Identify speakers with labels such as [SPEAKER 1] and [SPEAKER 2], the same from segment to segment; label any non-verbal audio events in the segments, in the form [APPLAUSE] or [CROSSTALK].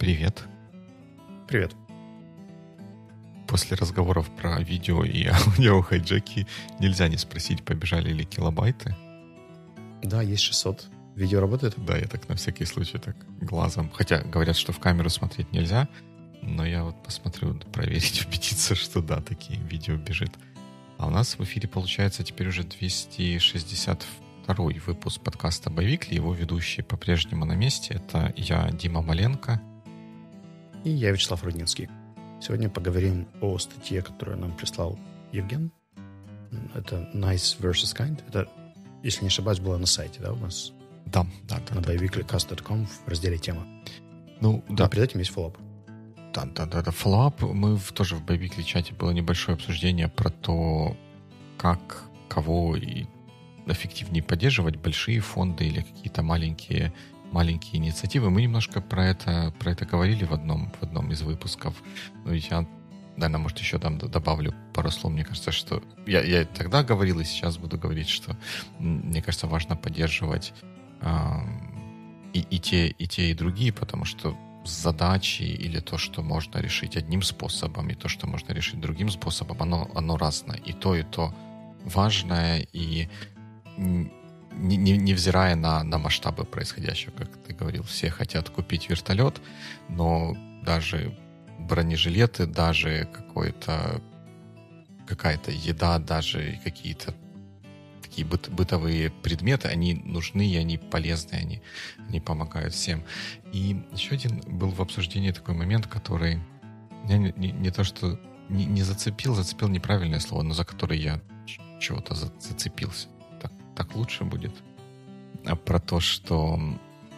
[SPEAKER 1] Привет.
[SPEAKER 2] Привет.
[SPEAKER 1] После разговоров про видео и [LAUGHS] аудио хайджеки нельзя не спросить, побежали ли килобайты.
[SPEAKER 2] Да, есть 600. Видео работает?
[SPEAKER 1] Да, я так на всякий случай так глазом. Хотя говорят, что в камеру смотреть нельзя, но я вот посмотрю, проверить, [LAUGHS] убедиться, что да, такие видео бежит. А у нас в эфире получается теперь уже 262 выпуск подкаста «Боевикли». Его ведущие по-прежнему на месте. Это я, Дима Маленко.
[SPEAKER 2] И я, Вячеслав Рудницкий. Сегодня поговорим о статье, которую нам прислал Евген. Это Nice versus Kind. Это, если не ошибаюсь, было на сайте, да, у нас?
[SPEAKER 1] Да, да, да.
[SPEAKER 2] На да, biweeklycast.com в разделе «Тема».
[SPEAKER 1] Ну, да.
[SPEAKER 2] А перед этим есть follow-up.
[SPEAKER 1] Да, да, да, да. Follow-up. Мы в, тоже в Biweekly чате было небольшое обсуждение про то, как, кого и эффективнее поддерживать, большие фонды или какие-то маленькие маленькие инициативы. Мы немножко про это, про это говорили в одном, в одном из выпусков. Ну, я, наверное, может, еще там добавлю пару слов. Мне кажется, что... Я, я тогда говорил и сейчас буду говорить, что мне кажется, важно поддерживать э, и, и, те, и те, и другие, потому что задачи или то, что можно решить одним способом, и то, что можно решить другим способом, оно, оно разное. И то, и то важное, и не, не, невзирая на, на масштабы происходящего, как ты говорил, все хотят купить вертолет, но даже бронежилеты, даже какой-то какая-то еда, даже какие-то такие быт, бытовые предметы, они нужны, и они полезны, они, они помогают всем. И еще один был в обсуждении такой момент, который не, не, не то что не, не зацепил, зацепил неправильное слово, но за который я чего-то зацепился. Так, лучше будет. А про то, что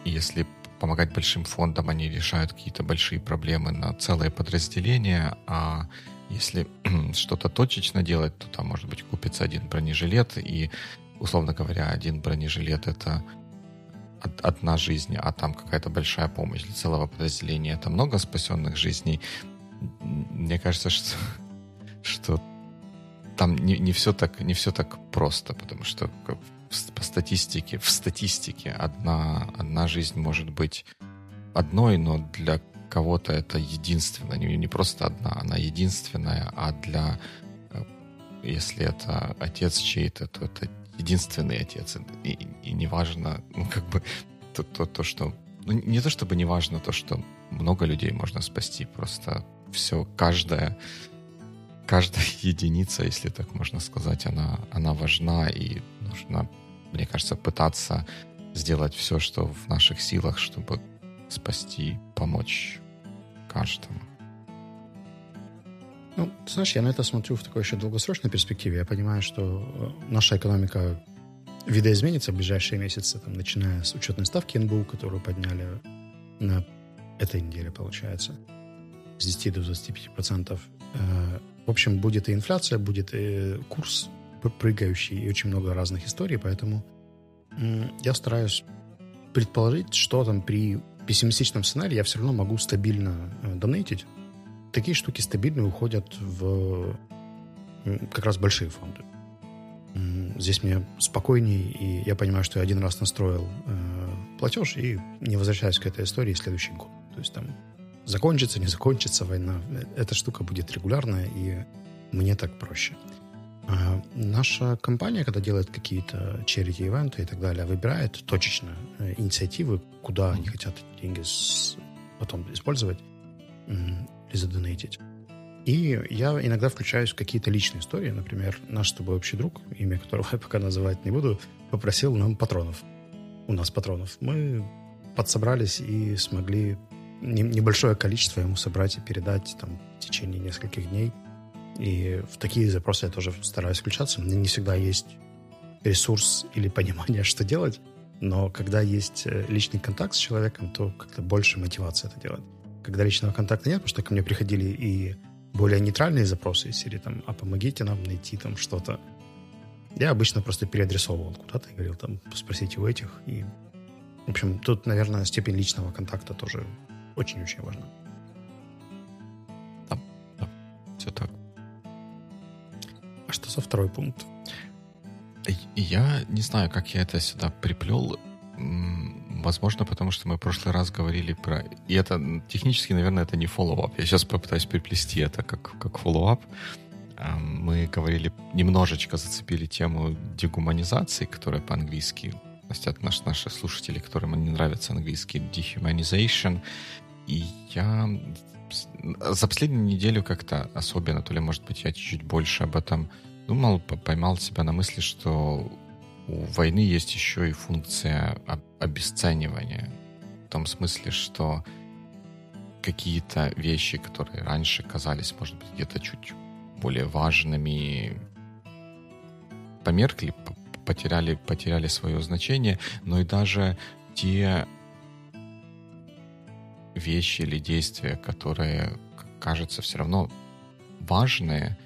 [SPEAKER 1] если помогать большим фондам, они решают какие-то большие проблемы на целое подразделение, а если [CLEARS THROAT] что-то точечно делать, то там, может быть, купится один бронежилет, и, условно говоря, один бронежилет — это одна жизнь, а там какая-то большая помощь для целого подразделения. Это много спасенных жизней. Мне кажется, что, [LAUGHS] что там не, не, все так, не все так просто, потому что по статистике, в статистике одна, одна жизнь может быть одной, но для кого-то это единственная, не, не просто одна, она единственная, а для, э, если это отец чей-то, то это единственный отец. И, и неважно, ну, как бы, то, то, то, что... Ну, не то чтобы не важно то, что много людей можно спасти, просто все, каждая, каждая [LAUGHS] единица, если так можно сказать, она, она важна, и нужно, мне кажется, пытаться сделать все, что в наших силах, чтобы спасти, помочь каждому.
[SPEAKER 2] Ну, ты знаешь, я на это смотрю в такой еще долгосрочной перспективе. Я понимаю, что э, наша экономика видоизменится в ближайшие месяцы, там, начиная с учетной ставки НБУ, которую подняли на этой неделе, получается, с 10 до 25 процентов. В общем, будет и инфляция, будет и курс прыгающий, и очень много разных историй, поэтому я стараюсь предположить, что там при пессимистичном сценарии я все равно могу стабильно э, донейтить. Такие штуки стабильно уходят в как раз большие фонды. Здесь мне спокойнее, и я понимаю, что я один раз настроил э, платеж и не возвращаюсь к этой истории следующий год. То есть там закончится, не закончится война, эта штука будет регулярная, и мне так проще. А наша компания, когда делает какие-то charity-ивенты и так далее, выбирает точечно э, инициативы, куда они хотят деньги с... потом использовать или задонатить. И я иногда включаюсь в какие-то личные истории. Например, наш с тобой общий друг, имя которого я пока называть не буду, попросил нам патронов. У нас патронов. Мы подсобрались и смогли небольшое количество ему собрать и передать там, в течение нескольких дней. И в такие запросы я тоже стараюсь включаться. Мне не всегда есть ресурс или понимание, [LAUGHS] что делать. Но когда есть э, личный контакт с человеком, то как-то больше мотивации это делать. Когда личного контакта нет, потому что ко мне приходили и более нейтральные запросы из серии, там, а помогите нам найти там что-то. Я обычно просто переадресовывал куда-то и говорил, там, спросите у этих. И, в общем, тут, наверное, степень личного контакта тоже очень-очень важна.
[SPEAKER 1] Да, да, все так.
[SPEAKER 2] А что за второй пункт?
[SPEAKER 1] Я не знаю, как я это сюда приплел. Возможно, потому что мы в прошлый раз говорили про... И это технически, наверное, это не follow-up. Я сейчас попытаюсь переплести это как, как follow-up. Мы говорили, немножечко зацепили тему дегуманизации, которая по-английски простят наш, наши слушатели, которым не нравится английский dehumanization. И я за последнюю неделю как-то особенно, то ли, может быть, я чуть-чуть больше об этом думал, поймал себя на мысли, что у войны есть еще и функция обесценивания. В том смысле, что какие-то вещи, которые раньше казались, может быть, где-то чуть более важными, померкли, потеряли, потеряли свое значение, но и даже те вещи или действия, которые, кажется, все равно важные,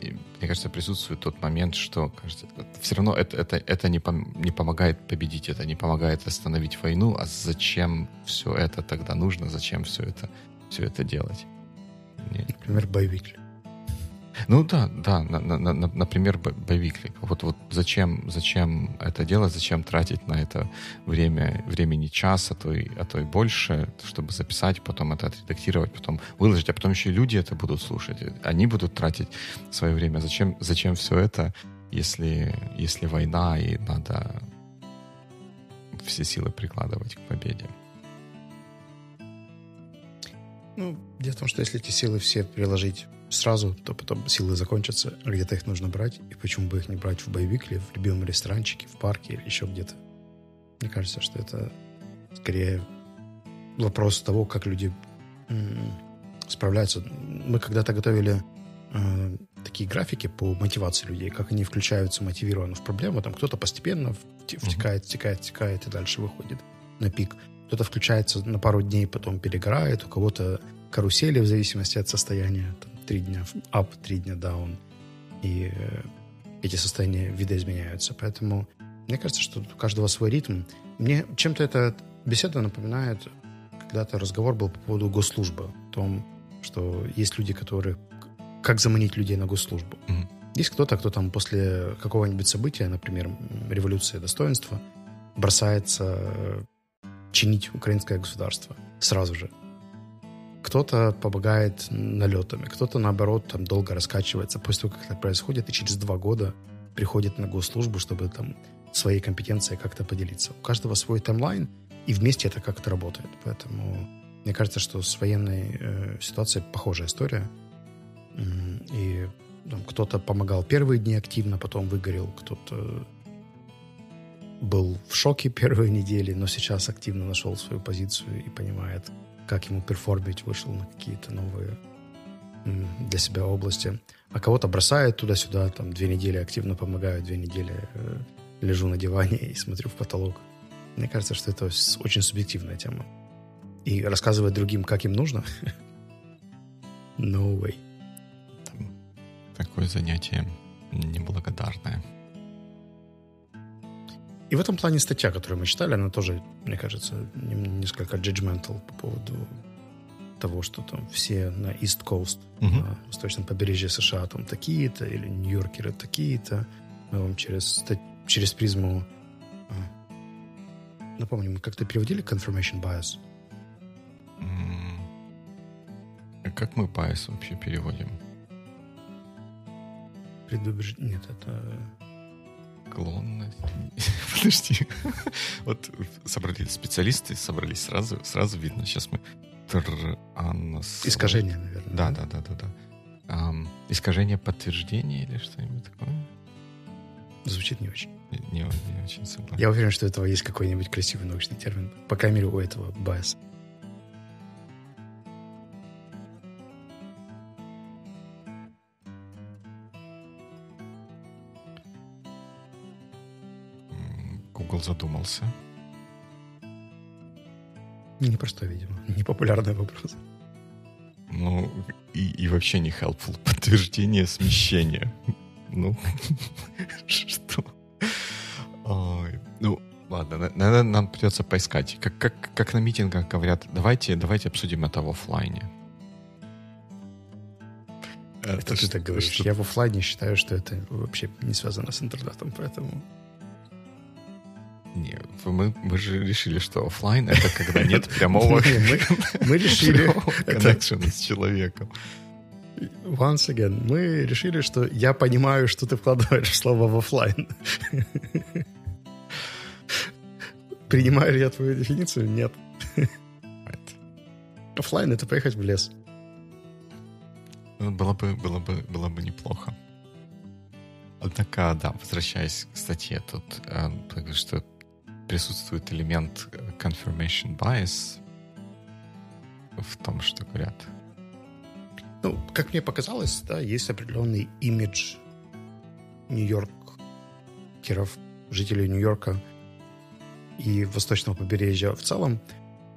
[SPEAKER 1] мне кажется, присутствует тот момент, что, кажется, все равно это, это, это не, пом не помогает победить, это не помогает остановить войну, а зачем все это тогда нужно, зачем все это, все это делать?
[SPEAKER 2] Например, боевик.
[SPEAKER 1] Ну да, да, на, на, на, например, боевик. Вот, вот зачем, зачем это делать, зачем тратить на это время, времени час, а то, и, а то и больше, чтобы записать, потом это отредактировать, потом выложить, а потом еще и люди это будут слушать. Они будут тратить свое время. Зачем, зачем все это, если, если война и надо все силы прикладывать к победе?
[SPEAKER 2] Ну, дело в том, что если эти силы все приложить сразу, то потом силы закончатся, а где-то их нужно брать, и почему бы их не брать в боевик или в любимом ресторанчике, в парке или еще где-то. Мне кажется, что это скорее вопрос того, как люди справляются. Мы когда-то готовили э, такие графики по мотивации людей, как они включаются мотивированно в проблему. Там кто-то постепенно втекает, втекает, втекает и дальше выходит на пик. Кто-то включается на пару дней, потом перегорает, у кого-то карусели в зависимости от состояния. Там, три дня up, три дня down. И э, эти состояния видоизменяются. Поэтому мне кажется, что у каждого свой ритм. Мне чем-то эта беседа напоминает, когда-то разговор был по поводу госслужбы. О том, что есть люди, которые... Как заманить людей на госслужбу. Mm-hmm. Есть кто-то, кто там после какого-нибудь события, например, революция достоинства, бросается э, чинить украинское государство сразу же. Кто-то помогает налетами, кто-то, наоборот, там долго раскачивается после того, как это происходит, и через два года приходит на госслужбу, чтобы там своей компетенцией как-то поделиться. У каждого свой таймлайн, и вместе это как-то работает. Поэтому мне кажется, что с военной э, ситуацией похожая история. И там, кто-то помогал первые дни активно, потом выгорел, кто-то был в шоке первые [LAUGHS] недели, но сейчас активно нашел свою позицию и понимает, как ему перформить, вышел на какие-то новые для себя области. А кого-то бросает туда-сюда, там две недели активно помогаю, две недели э, лежу на диване и смотрю в потолок. Мне кажется, что это очень субъективная тема. И рассказывать другим, как им нужно, [LAUGHS] no way.
[SPEAKER 1] Такое занятие неблагодарное.
[SPEAKER 2] И в этом плане статья, которую мы читали, она тоже, мне кажется, несколько judgmental по поводу того, что там все на East Coast, uh-huh. на восточном побережье США там такие-то, или нью-йоркеры такие-то. Мы вам через, через призму... А, напомню, мы как-то переводили confirmation bias?
[SPEAKER 1] Mm. Как мы bias вообще переводим?
[SPEAKER 2] Предубеждение... Нет, это
[SPEAKER 1] склонность. [LAUGHS] Подожди. Вот собрались специалисты, собрались сразу, сразу видно. Сейчас мы...
[SPEAKER 2] Искажение, наверное.
[SPEAKER 1] Да, да, да, да, да. Um, искажение подтверждения или что-нибудь такое?
[SPEAKER 2] Звучит не очень.
[SPEAKER 1] Не, не, не очень согласен.
[SPEAKER 2] Я уверен, что у этого есть какой-нибудь красивый научный термин. По крайней мере, у этого bias.
[SPEAKER 1] Google задумался.
[SPEAKER 2] Непростой, видимо. Непопулярный вопрос.
[SPEAKER 1] Ну, и, и вообще не helpful. [LAUGHS] Подтверждение смещения. Ну, [LAUGHS] что? Ну, ладно, наверное, нам придется поискать. Как, как, как на митингах говорят, давайте, давайте обсудим это в офлайне.
[SPEAKER 2] Это, это ты так говоришь. Что... Я в офлайне считаю, что это вообще не связано с интернетом, поэтому...
[SPEAKER 1] Не, мы, мы же решили, что офлайн это когда нет [LAUGHS] прямого
[SPEAKER 2] мы решили
[SPEAKER 1] коннекшена с человеком.
[SPEAKER 2] Once again, мы решили, что я понимаю, что ты вкладываешь слово в офлайн. Принимаю ли я твою дефиницию? Нет. Офлайн это поехать в лес.
[SPEAKER 1] Ну, было бы, было бы, было бы неплохо. Однако, да, возвращаясь к статье, тут э, что присутствует элемент confirmation bias в том, что говорят.
[SPEAKER 2] Ну, как мне показалось, да, есть определенный имидж Нью-Йоркеров, жителей Нью-Йорка и восточного побережья в целом,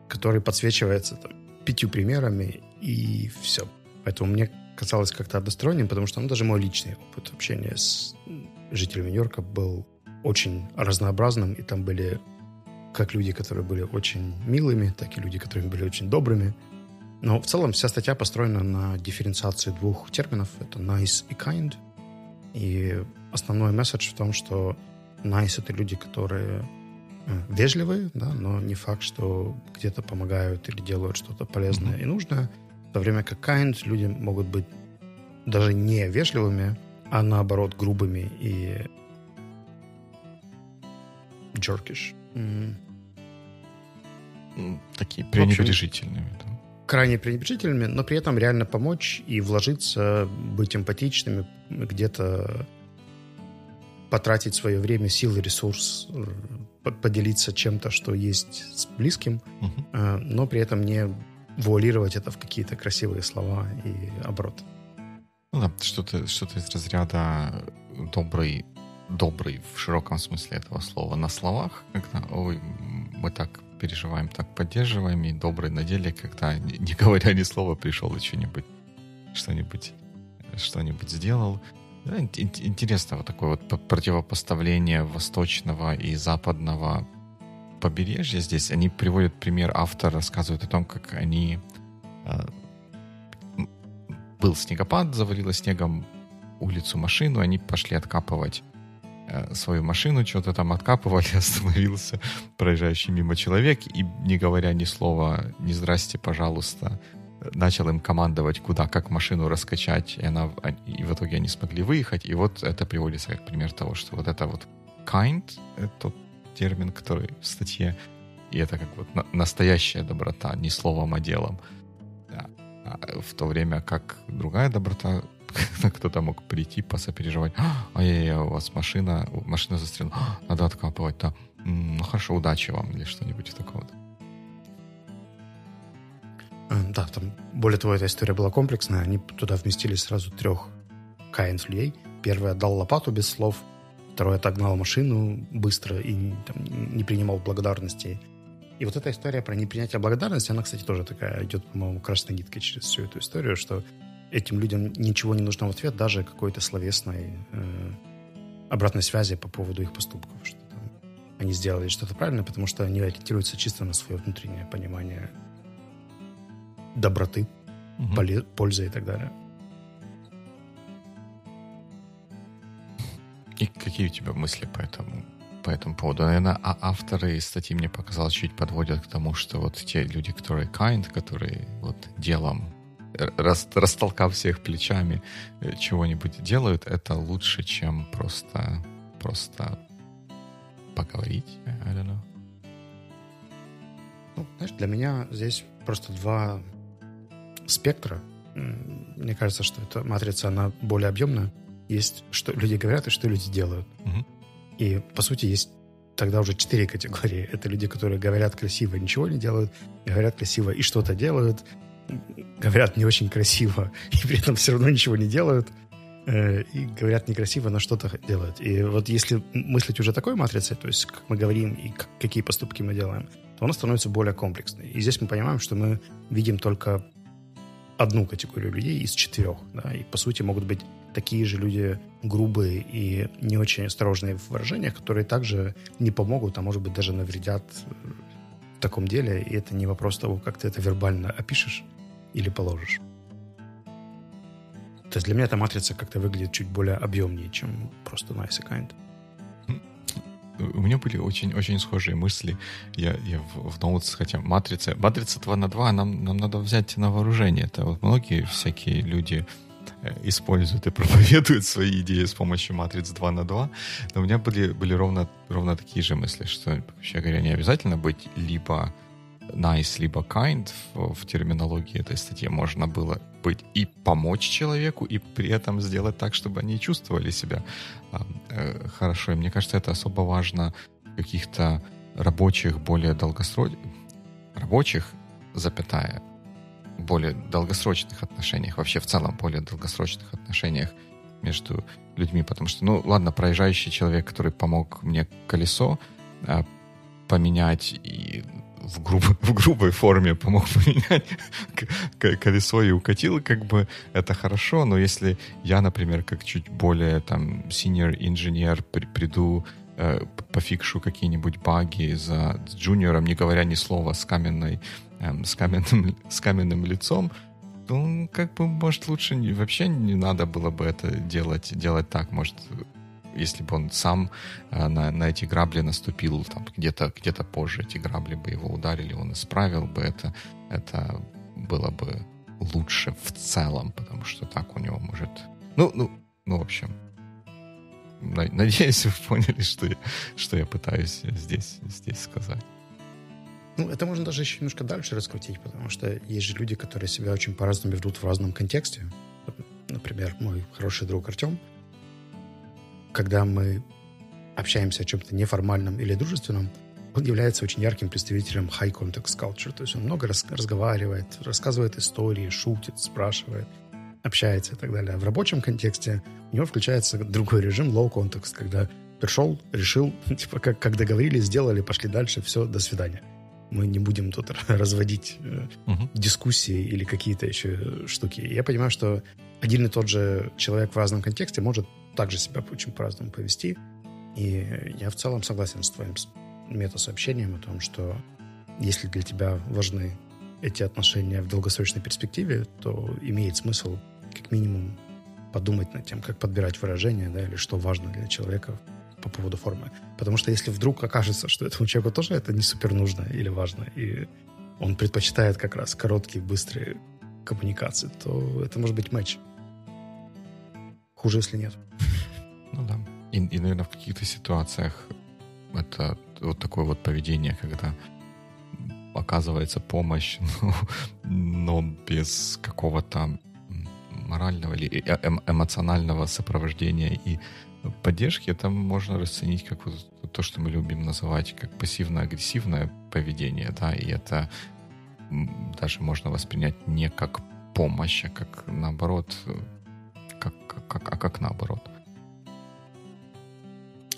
[SPEAKER 2] который подсвечивается там, пятью примерами, и все. Поэтому мне казалось как-то односторонним, потому что ну, даже мой личный опыт общения с жителями Нью-Йорка был очень разнообразным, и там были как люди, которые были очень милыми, так и люди, которые были очень добрыми. Но в целом вся статья построена на дифференциации двух терминов. Это nice и kind. И основной месседж в том, что nice — это люди, которые э, вежливые, да, но не факт, что где-то помогают или делают что-то полезное mm-hmm. и нужное. В то время как kind люди могут быть даже не вежливыми, а наоборот грубыми и Mm.
[SPEAKER 1] Такие пренебрежительными. Да.
[SPEAKER 2] Крайне пренебрежительными, но при этом реально помочь и вложиться, быть эмпатичными, где-то потратить свое время, силы, ресурс, э, поделиться чем-то, что есть с близким, угу. но при этом не вуалировать это в какие-то красивые слова и оборот.
[SPEAKER 1] Ну да, что-то что из разряда добрый добрый в широком смысле этого слова на словах, когда ой, мы так переживаем, так поддерживаем, и добрый на деле, когда, не говоря ни слова, пришел и что-нибудь, что-нибудь, что-нибудь сделал. Да, интересно вот такое вот противопоставление восточного и западного побережья здесь. Они приводят пример, автор рассказывает о том, как они... Э, был снегопад, завалило снегом улицу машину, они пошли откапывать свою машину, что-то там откапывали, [LAUGHS] остановился проезжающий мимо человек и, не говоря ни слова, ни здрасте, пожалуйста, начал им командовать, куда, как машину раскачать, и, она, и в итоге они смогли выехать. И вот это приводится как пример того, что вот это вот kind, это тот термин, который в статье, и это как вот на, настоящая доброта, не словом, а делом. А в то время как другая доброта [LAUGHS] кто-то мог прийти, посопереживать. Ай-яй-яй, у вас машина, машина застряла. Надо откапывать, да. Ну хорошо, удачи вам или что-нибудь такого.
[SPEAKER 2] Э, да, там, более того, эта история была комплексная. Они туда вместили сразу трех каинс людей. Первый отдал лопату без слов, второй отогнал машину быстро и там, не принимал благодарности. И вот эта история про непринятие благодарности, она, кстати, тоже такая идет, по-моему, красной ниткой через всю эту историю, что этим людям ничего не нужно в ответ, даже какой-то словесной э, обратной связи по поводу их поступков, что там, они сделали что-то правильно, потому что они ориентируются чисто на свое внутреннее понимание доброты, угу. поле, пользы и так далее.
[SPEAKER 1] И какие у тебя мысли по этому, по этому поводу? Наверное, а авторы статьи, мне показалось, чуть подводят к тому, что вот те люди, которые kind, которые вот делом рас, растолкав всех плечами, э, чего-нибудь делают, это лучше, чем просто, просто поговорить. I don't know.
[SPEAKER 2] Ну, знаешь, для меня здесь просто два спектра. Мне кажется, что эта матрица, она более объемная. Есть, что люди говорят и что люди делают. Угу. И, по сути, есть тогда уже четыре категории. Это люди, которые говорят красиво, ничего не делают, говорят красиво и что-то делают, говорят не очень красиво, [LAUGHS] и при этом все равно ничего не делают, э, и говорят некрасиво, но что-то делают. И вот если мыслить уже такой матрицей, то есть как мы говорим и как, какие поступки мы делаем, то она становится более комплексной. И здесь мы понимаем, что мы видим только одну категорию людей из четырех. Да, и по сути могут быть такие же люди грубые и не очень осторожные в выражениях, которые также не помогут, а может быть даже навредят в таком деле. И это не вопрос того, как ты это вербально опишешь, или положишь. То есть для меня эта матрица как-то выглядит чуть более объемнее, чем просто nice kind.
[SPEAKER 1] у меня были очень-очень схожие мысли. Я, я в, в Notes, хотя матрица, матрица 2 на 2 нам, нам надо взять на вооружение. Это вот многие всякие люди используют и проповедуют свои идеи с помощью матриц 2 на 2. Но у меня были, были ровно, ровно такие же мысли, что, вообще говоря, не обязательно быть либо nice, либо kind в, в терминологии этой статьи можно было быть и помочь человеку, и при этом сделать так, чтобы они чувствовали себя э, хорошо. И мне кажется, это особо важно в каких-то рабочих, более долгосрочных, рабочих, запятая, более долгосрочных отношениях, вообще в целом более долгосрочных отношениях между людьми, потому что, ну, ладно, проезжающий человек, который помог мне колесо э, поменять и в, груб, [LAUGHS] в грубой форме помог поменять [LAUGHS] колесо и укатил, как бы это хорошо, но если я, например, как чуть более там senior инженер при, приду э, пофикшу какие-нибудь баги за джуниором, не говоря ни слова с каменной, э, с каменным, с каменным лицом, ну, как бы, может, лучше не, вообще не надо было бы это делать, делать так, может, если бы он сам э, на, на эти грабли наступил там где-то где позже, эти грабли бы его ударили, он исправил бы это, это было бы лучше в целом, потому что так у него может... Ну, ну, ну, в общем, надеюсь, вы поняли, что я, что я пытаюсь здесь, здесь сказать.
[SPEAKER 2] Ну, это можно даже еще немножко дальше раскрутить, потому что есть же люди, которые себя очень по-разному ведут в разном контексте. Например, мой хороший друг Артем, когда мы общаемся о чем-то неформальном или дружественном, он является очень ярким представителем high context culture. То есть он много рас- разговаривает, рассказывает истории, шутит, спрашивает, общается и так далее. А в рабочем контексте у него включается другой режим low context, когда пришел, решил, [LAUGHS] типа как, как договорились, сделали, пошли дальше, все, до свидания. Мы не будем тут [LAUGHS] разводить uh-huh. дискуссии или какие-то еще штуки. Я понимаю, что один и тот же человек в разном контексте может также себя очень по-разному повести. И я в целом согласен с твоим метасообщением о том, что если для тебя важны эти отношения в долгосрочной перспективе, то имеет смысл как минимум подумать над тем, как подбирать выражения, да, или что важно для человека по поводу формы. Потому что если вдруг окажется, что этому человеку тоже это не супер нужно или важно, и он предпочитает как раз короткие, быстрые коммуникации, то это может быть матч. Хуже, если нет.
[SPEAKER 1] Ну да. И, и наверное, в каких-то ситуациях это вот такое вот поведение, когда оказывается помощь, [LAUGHS] но, но без какого-то морального или э, эм, эмоционального сопровождения и поддержки, это можно расценить как вот то, что мы любим называть как пассивно-агрессивное поведение, да, и это даже можно воспринять не как помощь, а как наоборот как, как, а как наоборот?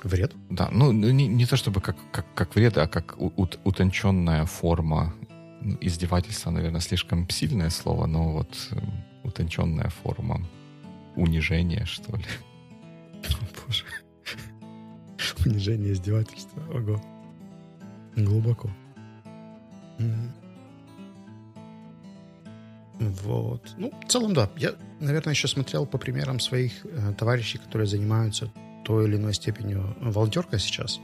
[SPEAKER 2] Вред?
[SPEAKER 1] Да, ну не, не то чтобы как, как, как вред, а как утонченная форма ну, издевательства, наверное, слишком сильное слово, но вот э, утонченная форма унижения, что ли.
[SPEAKER 2] Боже. Унижение, издевательство. Ого. Глубоко. Вот. Ну, в целом, да. Я, наверное, еще смотрел по примерам своих э, товарищей, которые занимаются той или иной степенью волонтеркой сейчас.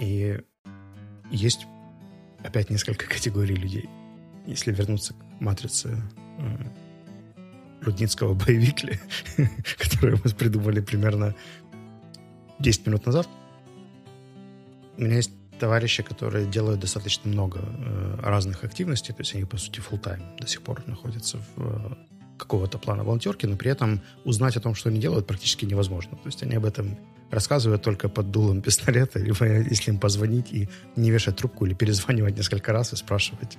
[SPEAKER 2] И есть опять несколько [LAUGHS] категорий людей. Если вернуться к матрице э, Рудницкого боевикли, [LAUGHS] которую мы придумали примерно 10 минут назад, у меня есть товарищи, которые делают достаточно много э, разных активностей, то есть они, по сути, full time до сих пор находятся в э, какого-то плана волонтерки, но при этом узнать о том, что они делают, практически невозможно. То есть они об этом рассказывают только под дулом [LAUGHS] пистолета, либо если им позвонить и не вешать трубку, или перезванивать несколько раз и спрашивать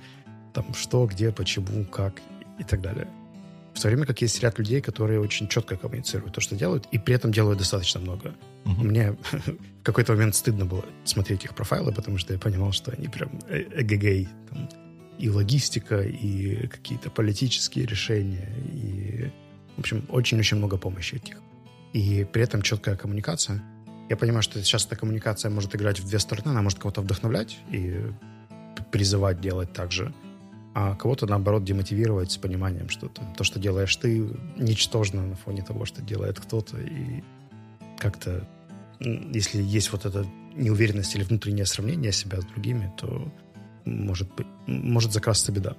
[SPEAKER 2] там что, где, почему, как и так далее. В то время как есть ряд людей, которые очень четко коммуницируют то, что делают, и при этом делают достаточно много. Угу. Мне [LAUGHS] в какой-то момент стыдно было смотреть их профайлы, потому что я понимал, что они прям э, эгегей. И логистика, и какие-то политические решения, и, в общем, очень-очень много помощи этих. И при этом четкая коммуникация. Я понимаю, что сейчас эта коммуникация может играть в две стороны. Она может кого-то вдохновлять и призывать делать так же, а кого-то, наоборот, демотивировать с пониманием, что там, то, что делаешь ты, ничтожно на фоне того, что делает кто-то. И как-то, если есть вот эта неуверенность или внутреннее сравнение себя с другими, то может, может закрасться беда.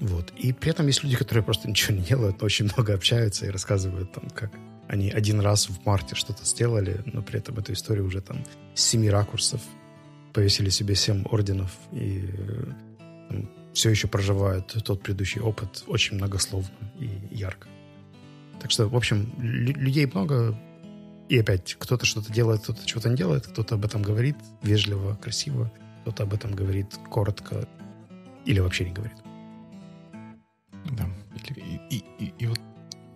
[SPEAKER 2] Вот. И при этом есть люди, которые просто ничего не делают, но очень много общаются и рассказывают, там, как они один раз в марте что-то сделали, но при этом эту историю уже там с семи ракурсов повесили себе семь орденов и там, все еще проживают тот предыдущий опыт очень многословно и ярко. Так что, в общем, людей много, и опять, кто-то что-то делает, кто-то что-то не делает, кто-то об этом говорит вежливо, красиво, кто-то об этом говорит коротко или вообще не говорит.
[SPEAKER 1] Да. И, и, и, и вот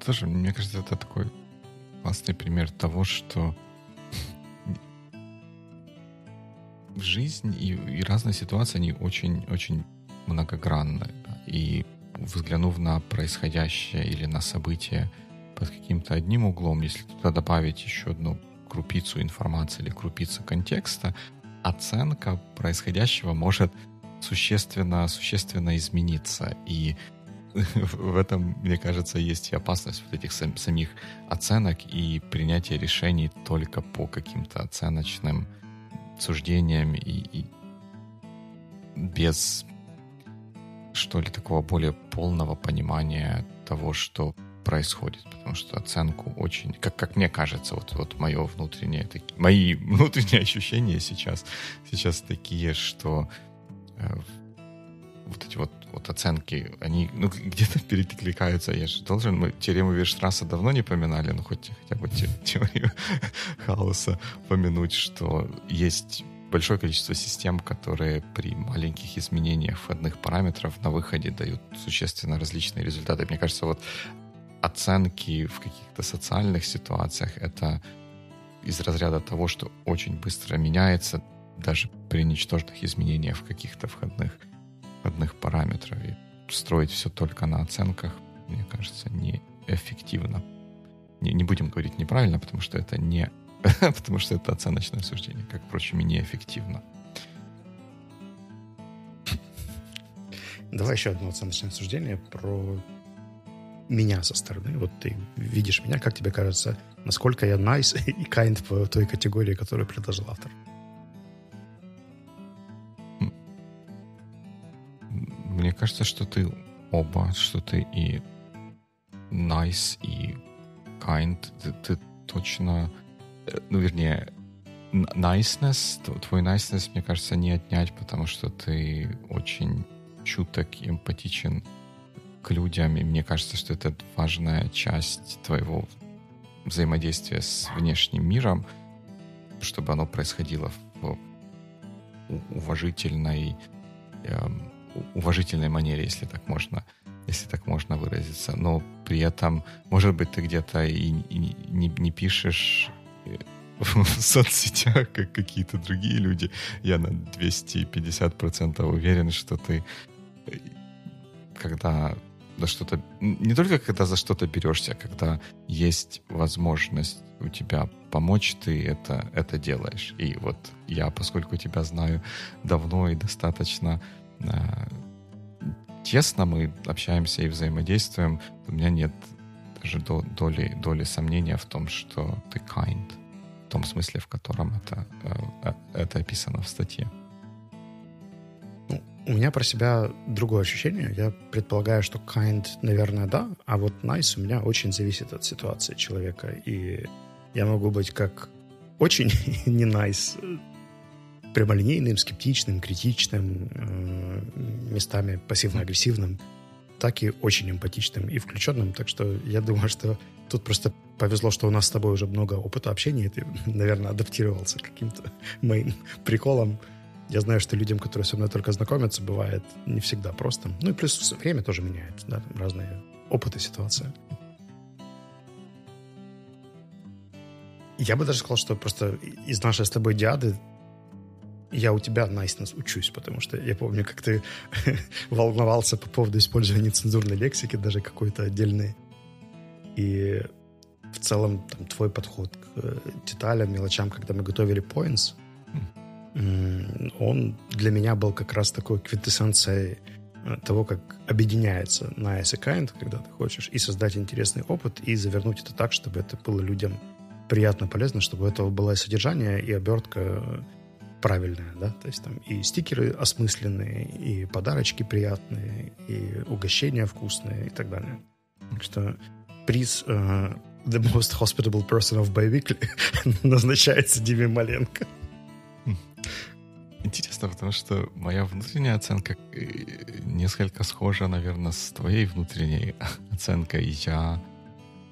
[SPEAKER 1] тоже, мне кажется, это такой классный пример того, что жизнь и, и разные ситуации, они очень-очень многогранны. И взглянув на происходящее или на события под каким-то одним углом, если туда добавить еще одну крупицу информации или крупицу контекста, оценка происходящего может существенно, существенно измениться. И [LAUGHS] в этом, мне кажется, есть и опасность вот этих сам, самих оценок и принятия решений только по каким-то оценочным суждениям и, и без, что ли, такого более полного понимания того, что происходит, потому что оценку очень, как, как мне кажется, вот, вот мое внутреннее, таки, мои [LAUGHS] внутренние ощущения сейчас, сейчас такие, что э, вот эти вот, вот оценки, они ну, где-то [LAUGHS] перекликаются. Я же должен, мы теорему Вирштрасса давно не поминали, но хоть хотя бы те, [LAUGHS] теорию хаоса помянуть, что есть большое количество систем, которые при маленьких изменениях входных параметров на выходе дают существенно различные результаты. Мне кажется, вот оценки в каких-то социальных ситуациях это из разряда того, что очень быстро меняется даже при ничтожных изменениях в каких-то входных одних параметров. И строить все только на оценках, мне кажется, неэффективно. Не, не будем говорить неправильно, потому что это не [LAUGHS] потому что это оценочное суждение, как, впрочем, и неэффективно.
[SPEAKER 2] Давай еще одно оценочное суждение про меня со стороны. Вот ты видишь меня, как тебе кажется, насколько я nice [LAUGHS] и kind по той категории, которую предложил автор?
[SPEAKER 1] Кажется, что ты оба, что ты и nice, и kind. Ты, ты точно... Э, ну, вернее, niceness, твой niceness, мне кажется, не отнять, потому что ты очень чуток эмпатичен к людям, и мне кажется, что это важная часть твоего взаимодействия с внешним миром, чтобы оно происходило в уважительной, эм, уважительной манере, если так можно, если так можно выразиться. Но при этом, может быть, ты где-то и, и не, не пишешь э, [LAUGHS] в соцсетях, как какие-то другие люди. Я на 250% уверен, что ты, э, когда за что-то... Не только когда за что-то берешься, а когда есть возможность у тебя помочь, ты это, это делаешь. И вот я, поскольку тебя знаю давно и достаточно тесно мы общаемся и взаимодействуем, у меня нет даже доли, доли сомнения в том, что ты kind, в том смысле, в котором это, э, это описано в статье.
[SPEAKER 2] Ну, у меня про себя другое ощущение. Я предполагаю, что kind, наверное, да, а вот nice у меня очень зависит от ситуации человека. И я могу быть как очень [LAUGHS] не nice прямолинейным, скептичным, критичным, э, местами пассивно-агрессивным, так и очень эмпатичным и включенным. Так что я думаю, что тут просто повезло, что у нас с тобой уже много опыта общения, и ты, [LAUGHS] наверное, адаптировался к каким-то [LAUGHS] моим приколам. Я знаю, что людям, которые со мной только знакомятся, бывает не всегда просто. Ну и плюс время тоже меняет, да, разные опыты, ситуации. Я бы даже сказал, что просто из нашей с тобой диады я у тебя niceness учусь, потому что я помню, как ты [LAUGHS] волновался по поводу использования цензурной лексики, даже какой-то отдельной. И в целом там, твой подход к э, деталям, мелочам, когда мы готовили points, он для меня был как раз такой квинтэссенцией э, того, как объединяется nice и kind, когда ты хочешь, и создать интересный опыт, и завернуть это так, чтобы это было людям приятно, полезно, чтобы у этого было содержание, и обертка правильная, да, то есть там и стикеры осмысленные, и подарочки приятные, и угощения вкусные и так далее. Так что приз uh, The Most Hospitable Person of Biweekly [LAUGHS] назначается Диме Маленко.
[SPEAKER 1] Интересно, потому что моя внутренняя оценка э, несколько схожа, наверное, с твоей внутренней [LAUGHS] оценкой. Я,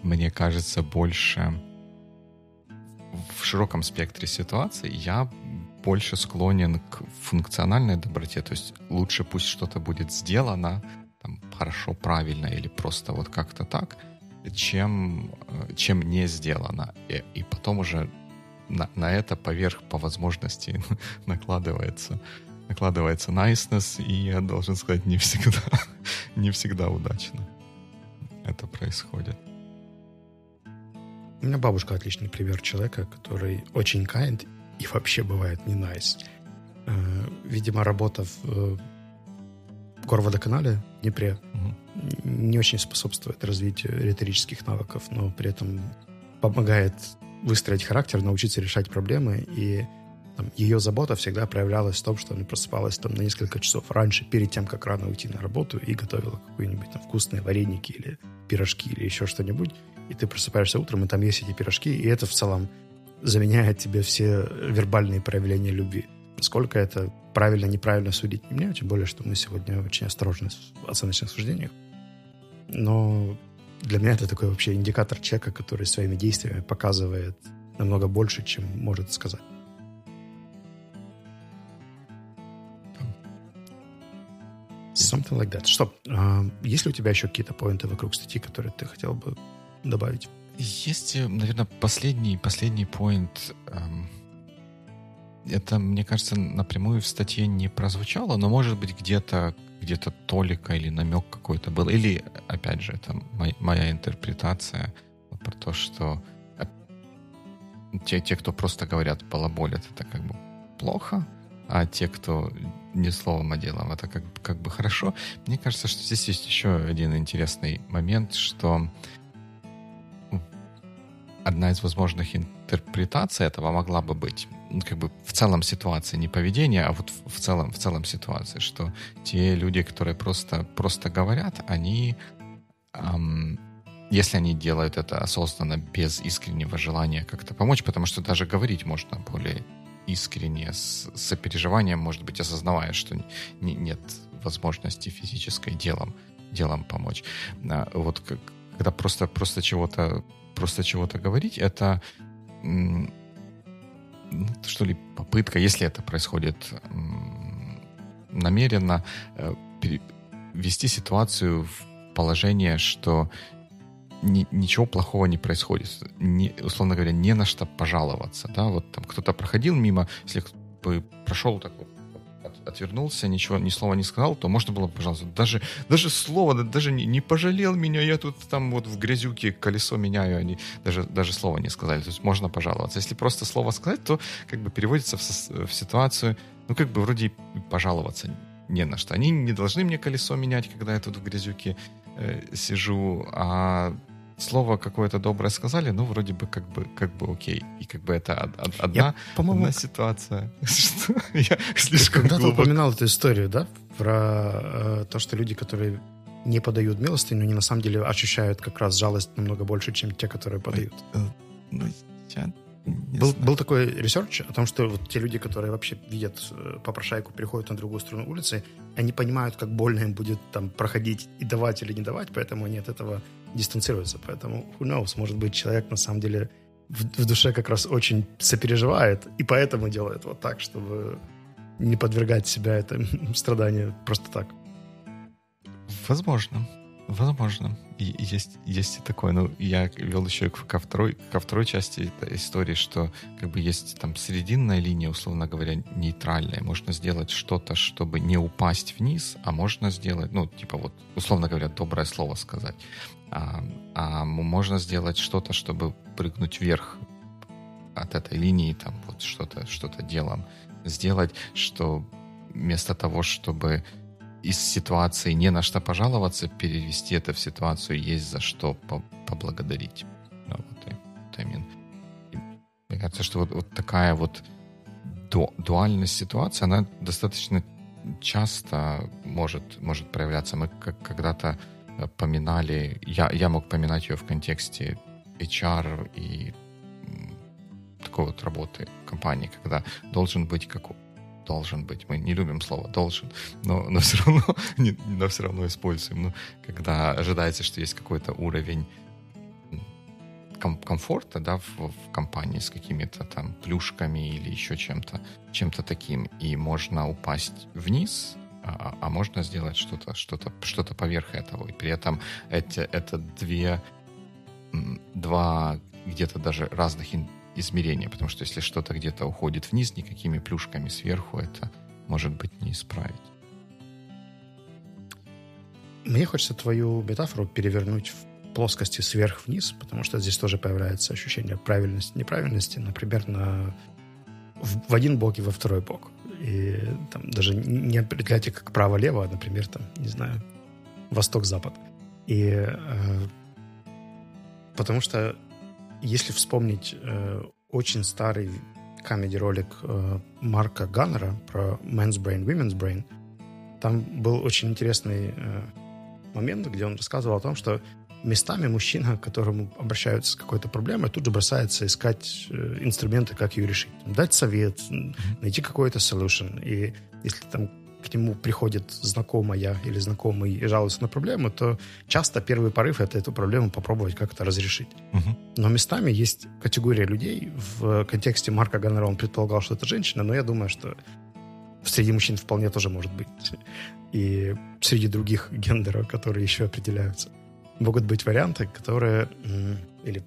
[SPEAKER 1] мне кажется, больше в широком спектре ситуаций я больше склонен к функциональной доброте. То есть лучше пусть что-то будет сделано там, хорошо, правильно или просто вот как-то так, чем, э, чем не сделано. И, и потом уже на, на это поверх по возможности [LAUGHS] накладывается накладывается niceness, и я должен сказать, не всегда, [LAUGHS] не всегда удачно это происходит.
[SPEAKER 2] У меня бабушка отличный пример человека, который очень kind и вообще бывает не nice. Э, видимо, работа в э, горводоканале в Днепре угу. не очень способствует развитию риторических навыков, но при этом помогает выстроить характер, научиться решать проблемы, и там, ее забота всегда проявлялась в том, что она просыпалась там на несколько часов раньше, перед тем, как рано уйти на работу, и готовила какие-нибудь там вкусные вареники или пирожки или еще что-нибудь, и ты просыпаешься утром, и там есть эти пирожки, и это в целом заменяет тебе все вербальные проявления любви. Насколько это правильно, неправильно судить не мне, тем более, что мы сегодня очень осторожны в оценочных суждениях. Но для меня это такой вообще индикатор человека, который своими действиями показывает намного больше, чем может сказать. Something like that. Что, а, есть ли у тебя еще какие-то поинты вокруг статьи, которые ты хотел бы добавить?
[SPEAKER 1] Есть, э, наверное, последний, последний поинт. Эм, это, мне кажется, напрямую в статье не прозвучало, но, может быть, где-то где-то толика или намек какой-то был. Или, опять же, это моя, моя интерпретация про то, что э, те, те, кто просто говорят балаболят, это как бы плохо, а те, кто не словом, а делом, это как, как бы хорошо. Мне кажется, что здесь есть еще один интересный момент, что одна из возможных интерпретаций этого могла бы быть ну, как бы в целом ситуации, не поведение, а вот в целом, в целом ситуации, что те люди, которые просто, просто говорят, они, эм, если они делают это осознанно, без искреннего желания как-то помочь, потому что даже говорить можно более искренне, с сопереживанием, может быть, осознавая, что не, нет возможности физической делом, делом помочь. А вот как, когда просто, просто чего-то просто чего-то говорить, это ну, что ли попытка, если это происходит намеренно, э, ввести ситуацию в положение, что ни, ничего плохого не происходит. Не, условно говоря, не на что пожаловаться. Да? Вот там кто-то проходил мимо, если бы прошел так вот отвернулся, ничего, ни слова не сказал, то можно было, пожалуйста, даже, даже слово, даже не, не пожалел меня, я тут там вот в грязюке колесо меняю, они даже, даже слова не сказали, то есть можно пожаловаться. Если просто слово сказать, то как бы переводится в, в ситуацию, ну как бы вроде пожаловаться не на что. Они не должны мне колесо менять, когда я тут в грязюке э, сижу, а слово какое-то доброе сказали, ну, вроде бы как бы, как бы окей. И как бы это одна, Я, одна ситуация. [LAUGHS]
[SPEAKER 2] Я слишком Когда ты упоминал эту историю, да, про э, то, что люди, которые не подают милостыню, они на самом деле ощущают как раз жалость намного больше, чем те, которые подают. Э, ну, я был, был такой research о том, что вот те люди, которые вообще видят э, попрошайку, переходят на другую сторону улицы, они понимают, как больно им будет там проходить и давать или не давать, поэтому они от этого дистанцируются. Поэтому, who knows, может быть, человек на самом деле в, в душе как раз очень сопереживает, и поэтому делает вот так, чтобы не подвергать себя этому [LAUGHS] страданию просто так.
[SPEAKER 1] Возможно. Возможно. И есть, есть и такое. Ну, я вел еще ко второй, ко второй части истории, что как бы есть там срединная линия, условно говоря, нейтральная. Можно сделать что-то, чтобы не упасть вниз, а можно сделать, ну, типа вот, условно говоря, доброе слово сказать. А, а можно сделать что-то, чтобы прыгнуть вверх от этой линии, там вот что-то что делом сделать, что вместо того, чтобы из ситуации не на что пожаловаться, перевести это в ситуацию есть за что по поблагодарить. Ну, вот, what I. И кажется, что вот, вот такая вот ду, дуальность ситуации, она достаточно часто может, может проявляться. Мы как когда-то поминали, я, я мог поминать ее в контексте HR и такой вот работы компании, когда должен быть как должен быть. Мы не любим слово должен, но, но все равно, [LAUGHS] не, но все равно используем. Ну, когда ожидается, что есть какой-то уровень ком- комфорта, да, в, в компании с какими-то там плюшками или еще чем-то, чем-то таким, и можно упасть вниз, а, а можно сделать что-то, что-то, что-то поверх этого. И при этом эти, это две, два где-то даже разных измерения, потому что если что-то где-то уходит вниз, никакими плюшками сверху это может быть не исправить.
[SPEAKER 2] Мне хочется твою метафору перевернуть в плоскости сверх-вниз, потому что здесь тоже появляется ощущение правильности, неправильности, например, на в, в один бок и во второй бок. И там даже не определяйте как право-лево, а, например, там, не знаю, восток-запад. И э, потому что если вспомнить э, очень старый комедий-ролик э, Марка Ганнера про Men's Brain, Women's Brain, там был очень интересный э, момент, где он рассказывал о том, что местами мужчина, к которому обращаются с какой-то проблемой, тут же бросается искать э, инструменты, как ее решить. Дать совет, найти какой-то solution. И если там к нему приходит знакомая или знакомый и жалуется на проблему, то часто первый порыв — это эту проблему попробовать как-то разрешить. Угу. Но местами есть категория людей. В контексте Марка Ганнера он предполагал, что это женщина, но я думаю, что среди мужчин вполне тоже может быть. И среди других гендеров, которые еще определяются. Могут быть варианты, которые... Или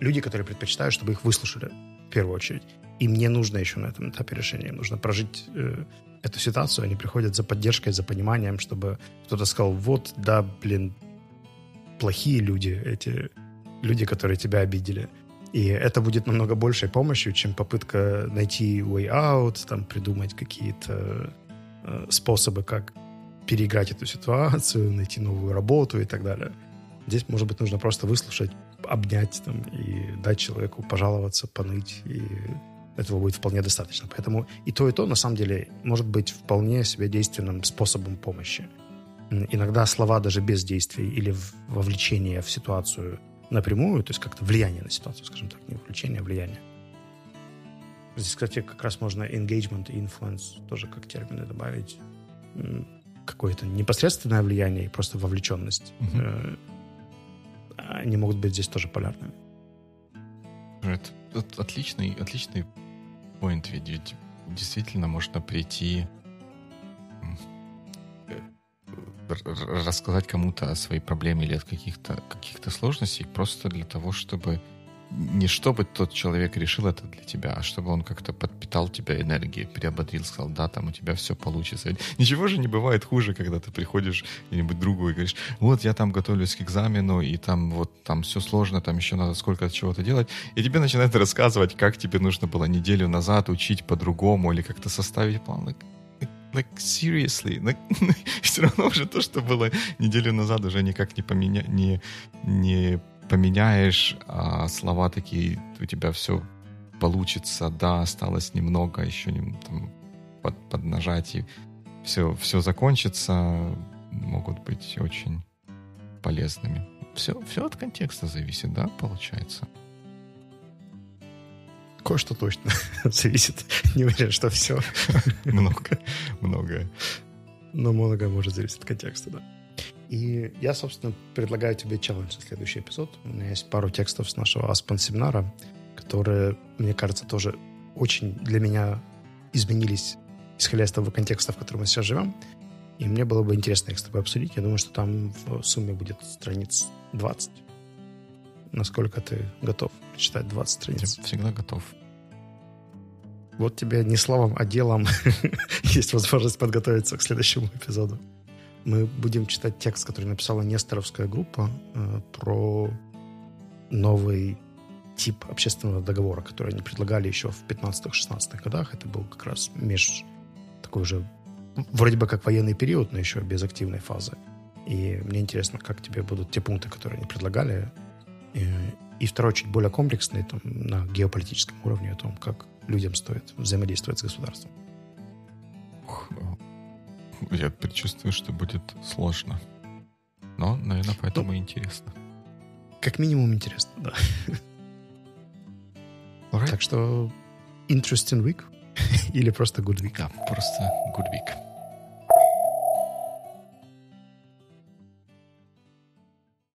[SPEAKER 2] люди, которые предпочитают, чтобы их выслушали в первую очередь. И мне нужно еще на этом этапе решения. Нужно прожить э, эту ситуацию, они приходят за поддержкой, за пониманием, чтобы кто-то сказал, вот, да, блин, плохие люди, эти люди, которые тебя обидели. И это будет намного большей помощью, чем попытка найти way out, там, придумать какие-то э, способы, как переиграть эту ситуацию, [LAUGHS] найти новую работу и так далее. Здесь, может быть, нужно просто выслушать, обнять там, и дать человеку пожаловаться, поныть и этого будет вполне достаточно. Поэтому и то, и то, на самом деле, может быть вполне себе действенным способом помощи. Иногда слова даже без действий или вовлечения в ситуацию напрямую, то есть как-то влияние на ситуацию, скажем так, не вовлечение, а влияние. Здесь, кстати, как раз можно engagement и influence тоже как термины добавить. Какое-то непосредственное влияние и просто вовлеченность. Угу. Они могут быть здесь тоже полярными.
[SPEAKER 1] Это отличный, отличный point, ведь действительно можно прийти э, рассказать кому-то о своей проблеме или от каких-то каких сложностей просто для того, чтобы не чтобы тот человек решил это для тебя, а чтобы он как-то подпитал тебя энергией, приободрил, сказал, да, там у тебя все получится. Ничего же не бывает хуже, когда ты приходишь где-нибудь другу и говоришь, вот я там готовлюсь к экзамену, и там вот там все сложно, там еще надо сколько чего-то делать, и тебе начинают рассказывать, как тебе нужно было неделю назад учить по-другому или как-то составить план. Like seriously, like, [LAUGHS] все равно уже то, что было неделю назад, уже никак не поменя... не, не поменяешь, а слова такие, у тебя все получится, да, осталось немного, еще не, там, под, поднажать, и все, все закончится, могут быть очень полезными. Все, все от контекста зависит, да, получается?
[SPEAKER 2] Кое-что точно [LAUGHS] зависит. [LAUGHS] Не уверен, что все. [LAUGHS]
[SPEAKER 1] Много, многое.
[SPEAKER 2] Но многое может зависеть от контекста, да. И я, собственно, предлагаю тебе челлендж на следующий эпизод. У меня есть пару текстов с нашего Аспен семинара, которые, мне кажется, тоже очень для меня изменились, исходя из того контекста, в котором мы сейчас живем. И мне было бы интересно их с тобой обсудить. Я думаю, что там в сумме будет страниц 20. Насколько ты готов прочитать 20 страниц?
[SPEAKER 1] Я всегда готов.
[SPEAKER 2] Вот тебе не словом, а делом [LAUGHS] есть возможность подготовиться к следующему эпизоду мы будем читать текст, который написала Несторовская группа э, про новый тип общественного договора, который они предлагали еще в 15-16 годах. Это был как раз меж такой же вроде бы как военный период, но еще без активной фазы. И мне интересно, как тебе будут те пункты, которые они предлагали, и, И второй чуть более комплексный там, на геополитическом уровне о том, как людям стоит взаимодействовать с государством.
[SPEAKER 1] Я предчувствую, что будет сложно. Но, наверное, поэтому ну, интересно.
[SPEAKER 2] Как минимум интересно, да. Alright. Так что interesting week [LAUGHS] или просто good week?
[SPEAKER 1] Да, просто good week.